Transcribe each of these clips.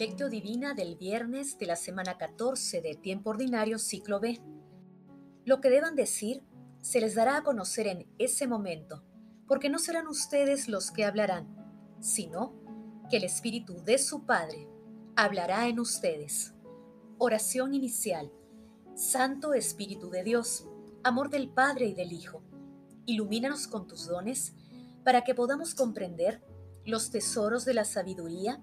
Divina del viernes de la semana 14 de Tiempo Ordinario, ciclo B. Lo que deban decir se les dará a conocer en ese momento, porque no serán ustedes los que hablarán, sino que el Espíritu de su Padre hablará en ustedes. Oración inicial. Santo Espíritu de Dios, amor del Padre y del Hijo, ilumínanos con tus dones para que podamos comprender los tesoros de la sabiduría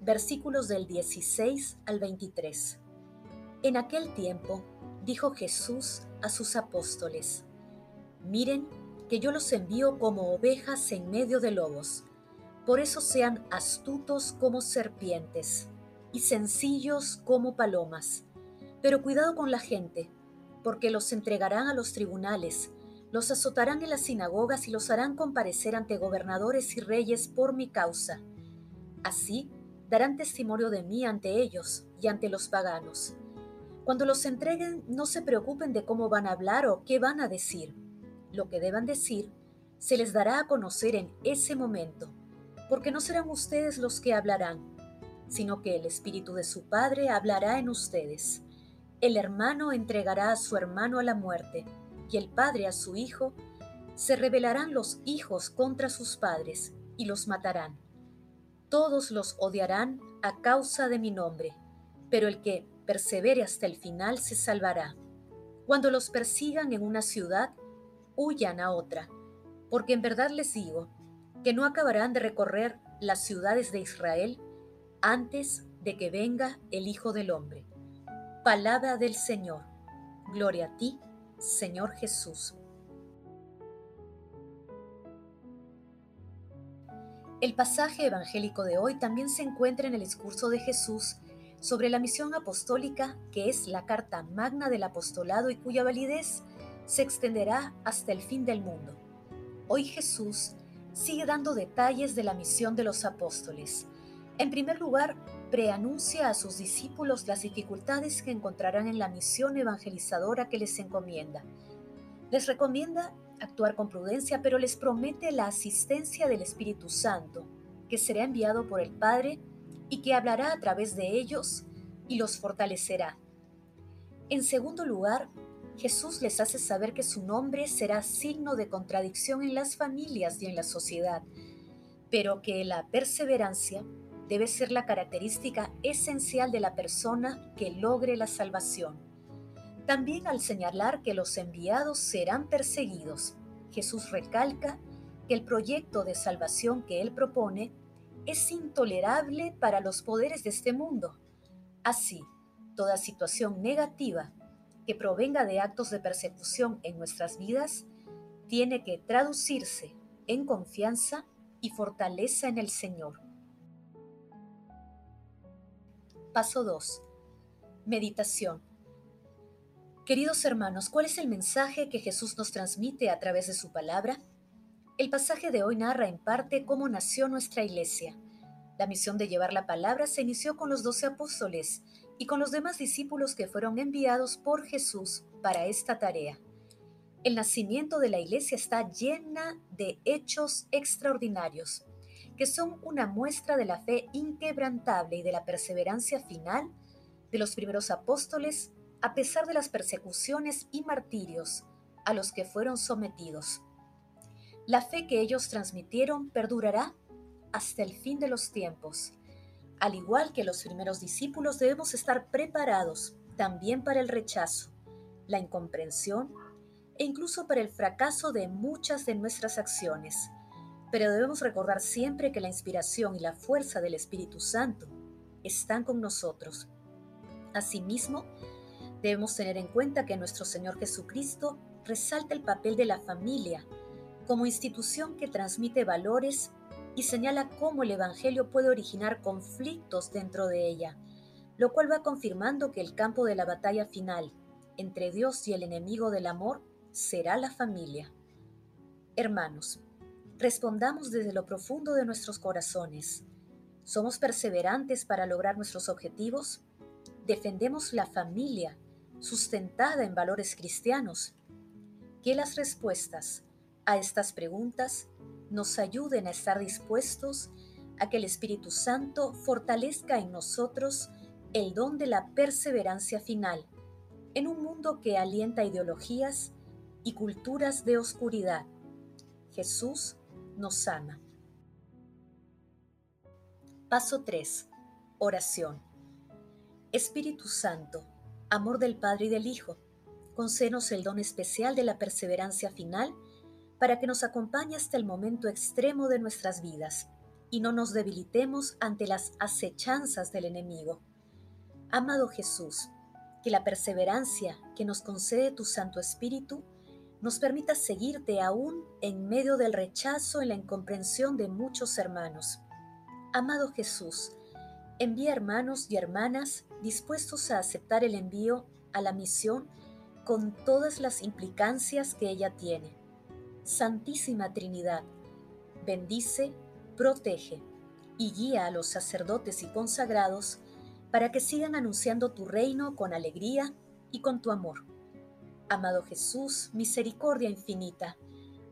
versículos del 16 al 23. En aquel tiempo dijo Jesús a sus apóstoles, Miren que yo los envío como ovejas en medio de lobos, por eso sean astutos como serpientes y sencillos como palomas. Pero cuidado con la gente, porque los entregarán a los tribunales, los azotarán en las sinagogas y los harán comparecer ante gobernadores y reyes por mi causa. Así, darán testimonio de mí ante ellos y ante los paganos. Cuando los entreguen, no se preocupen de cómo van a hablar o qué van a decir. Lo que deban decir se les dará a conocer en ese momento, porque no serán ustedes los que hablarán, sino que el Espíritu de su Padre hablará en ustedes. El hermano entregará a su hermano a la muerte, y el Padre a su Hijo. Se rebelarán los hijos contra sus padres, y los matarán todos los odiarán a causa de mi nombre, pero el que persevere hasta el final se salvará. Cuando los persigan en una ciudad, huyan a otra, porque en verdad les digo que no acabarán de recorrer las ciudades de Israel antes de que venga el Hijo del Hombre. Palabra del Señor. Gloria a ti, Señor Jesús. El pasaje evangélico de hoy también se encuentra en el discurso de Jesús sobre la misión apostólica, que es la carta magna del apostolado y cuya validez se extenderá hasta el fin del mundo. Hoy Jesús sigue dando detalles de la misión de los apóstoles. En primer lugar, preanuncia a sus discípulos las dificultades que encontrarán en la misión evangelizadora que les encomienda. Les recomienda actuar con prudencia, pero les promete la asistencia del Espíritu Santo, que será enviado por el Padre y que hablará a través de ellos y los fortalecerá. En segundo lugar, Jesús les hace saber que su nombre será signo de contradicción en las familias y en la sociedad, pero que la perseverancia debe ser la característica esencial de la persona que logre la salvación. También al señalar que los enviados serán perseguidos, Jesús recalca que el proyecto de salvación que él propone es intolerable para los poderes de este mundo. Así, toda situación negativa que provenga de actos de persecución en nuestras vidas tiene que traducirse en confianza y fortaleza en el Señor. Paso 2. Meditación. Queridos hermanos, ¿cuál es el mensaje que Jesús nos transmite a través de su palabra? El pasaje de hoy narra en parte cómo nació nuestra iglesia. La misión de llevar la palabra se inició con los doce apóstoles y con los demás discípulos que fueron enviados por Jesús para esta tarea. El nacimiento de la iglesia está llena de hechos extraordinarios, que son una muestra de la fe inquebrantable y de la perseverancia final de los primeros apóstoles a pesar de las persecuciones y martirios a los que fueron sometidos. La fe que ellos transmitieron perdurará hasta el fin de los tiempos. Al igual que los primeros discípulos debemos estar preparados también para el rechazo, la incomprensión e incluso para el fracaso de muchas de nuestras acciones. Pero debemos recordar siempre que la inspiración y la fuerza del Espíritu Santo están con nosotros. Asimismo, Debemos tener en cuenta que nuestro Señor Jesucristo resalta el papel de la familia como institución que transmite valores y señala cómo el Evangelio puede originar conflictos dentro de ella. lo cual va confirmando que el campo de la batalla final entre Dios y el enemigo del amor será la familia. Hermanos, respondamos desde lo profundo de nuestros corazones. ¿Somos perseverantes para lograr nuestros objetivos? ¿Defendemos la familia sustentada en valores cristianos? Que las respuestas a estas preguntas nos ayuden a estar dispuestos a que el Espíritu Santo fortalezca en nosotros el don de la perseverancia final en un mundo que alienta ideologías y culturas de oscuridad. Jesús nos ama. Paso 3. Oración. Espíritu Santo, amor del Padre y del Hijo, concédenos el don especial de la perseverancia final para que nos acompañe hasta el momento extremo de nuestras vidas y no nos debilitemos ante las acechanzas del enemigo. Amado Jesús, que la perseverancia que nos concede tu Santo Espíritu nos permita seguirte aún en medio del rechazo y la incomprensión de muchos hermanos. Amado Jesús, envía hermanos y hermanas dispuestos a aceptar el envío a la misión con todas las implicancias que ella tiene. Santísima Trinidad, bendice, protege y guía a los sacerdotes y consagrados para que sigan anunciando tu reino con alegría y con tu amor. Amado Jesús, misericordia infinita,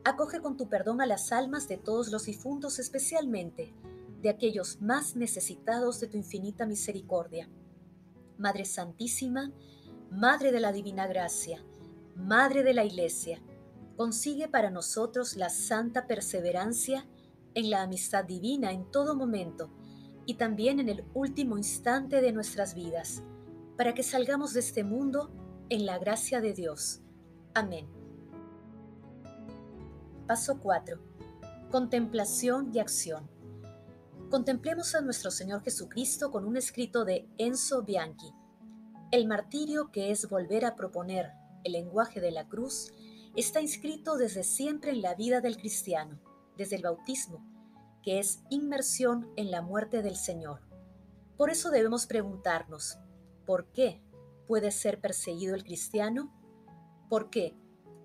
acoge con tu perdón a las almas de todos los difuntos, especialmente de aquellos más necesitados de tu infinita misericordia. Madre Santísima, Madre de la Divina Gracia, Madre de la Iglesia, consigue para nosotros la santa perseverancia en la amistad divina en todo momento y también en el último instante de nuestras vidas, para que salgamos de este mundo en la gracia de Dios. Amén. Paso 4. Contemplación y acción. Contemplemos a nuestro Señor Jesucristo con un escrito de Enzo Bianchi. El martirio que es volver a proponer el lenguaje de la cruz está inscrito desde siempre en la vida del cristiano, desde el bautismo, que es inmersión en la muerte del Señor. Por eso debemos preguntarnos, ¿por qué puede ser perseguido el cristiano? ¿Por qué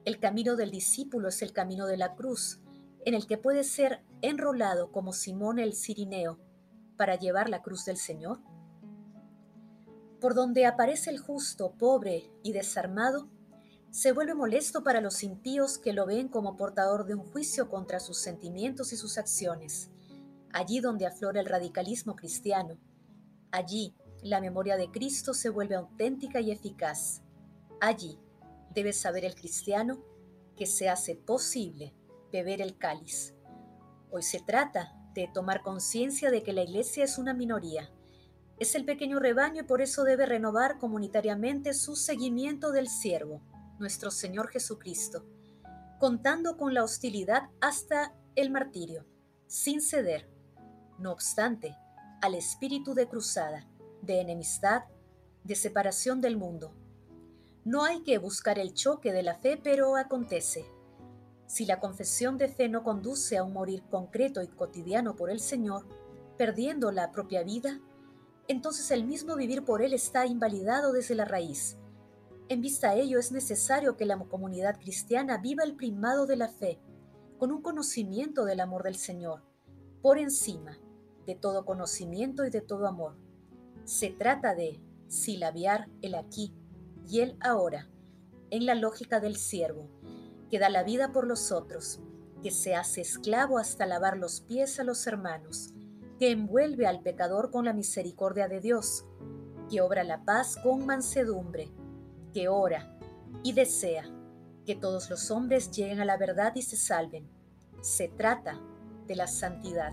el camino del discípulo es el camino de la cruz, en el que puede ser enrolado como Simón el Cirineo para llevar la cruz del Señor? Por donde aparece el justo, pobre y desarmado, se vuelve molesto para los impíos que lo ven como portador de un juicio contra sus sentimientos y sus acciones. Allí donde aflora el radicalismo cristiano, allí la memoria de Cristo se vuelve auténtica y eficaz. Allí debe saber el cristiano que se hace posible beber el cáliz. Hoy se trata de tomar conciencia de que la iglesia es una minoría. Es el pequeño rebaño y por eso debe renovar comunitariamente su seguimiento del siervo nuestro Señor Jesucristo, contando con la hostilidad hasta el martirio, sin ceder, no obstante, al espíritu de cruzada, de enemistad, de separación del mundo. No hay que buscar el choque de la fe, pero acontece. Si la confesión de fe no conduce a un morir concreto y cotidiano por el Señor, perdiendo la propia vida, entonces el mismo vivir por Él está invalidado desde la raíz en vista a ello, es necesario que la comunidad cristiana viva el primado de la fe, con un conocimiento del amor del Señor, por encima de todo conocimiento y de todo amor. Se trata de silabiar el aquí y el ahora, en la lógica del siervo, que da la vida por los otros, que se hace esclavo hasta lavar los pies a los hermanos, que envuelve al pecador con la misericordia de Dios, que obra la paz con mansedumbre, que ora y desea que todos los hombres lleguen a la verdad y se salven. Se trata de la santidad.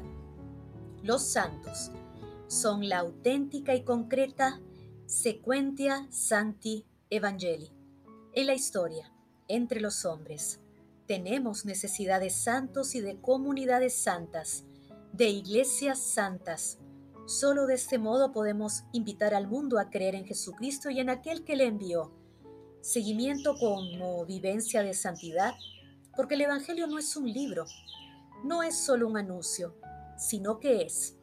Los santos son la auténtica y concreta sequentia santi evangelii. En la historia, entre los hombres, tenemos necesidad de santos y de comunidades santas, de iglesias santas. Solo de este modo podemos invitar al mundo a creer en Jesucristo y en aquel que le envió seguimiento como vivencia de santidad, porque el Evangelio no es un libro, no es solo un anuncio, sino que es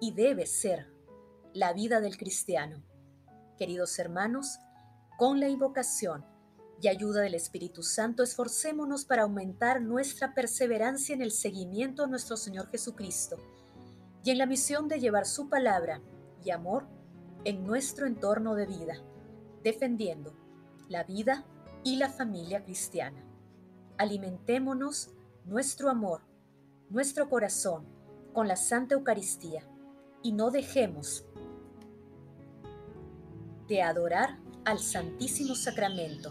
y debe ser la vida del cristiano. Queridos hermanos, con la invocación y ayuda del Espíritu Santo, esforcémonos para aumentar nuestra perseverancia en el seguimiento a nuestro Señor Jesucristo y en la misión de llevar su palabra y amor en nuestro entorno de vida, defendiendo la vida y la familia cristiana. Alimentémonos nuestro amor, nuestro corazón con la Santa Eucaristía y no dejemos de adorar al Santísimo Sacramento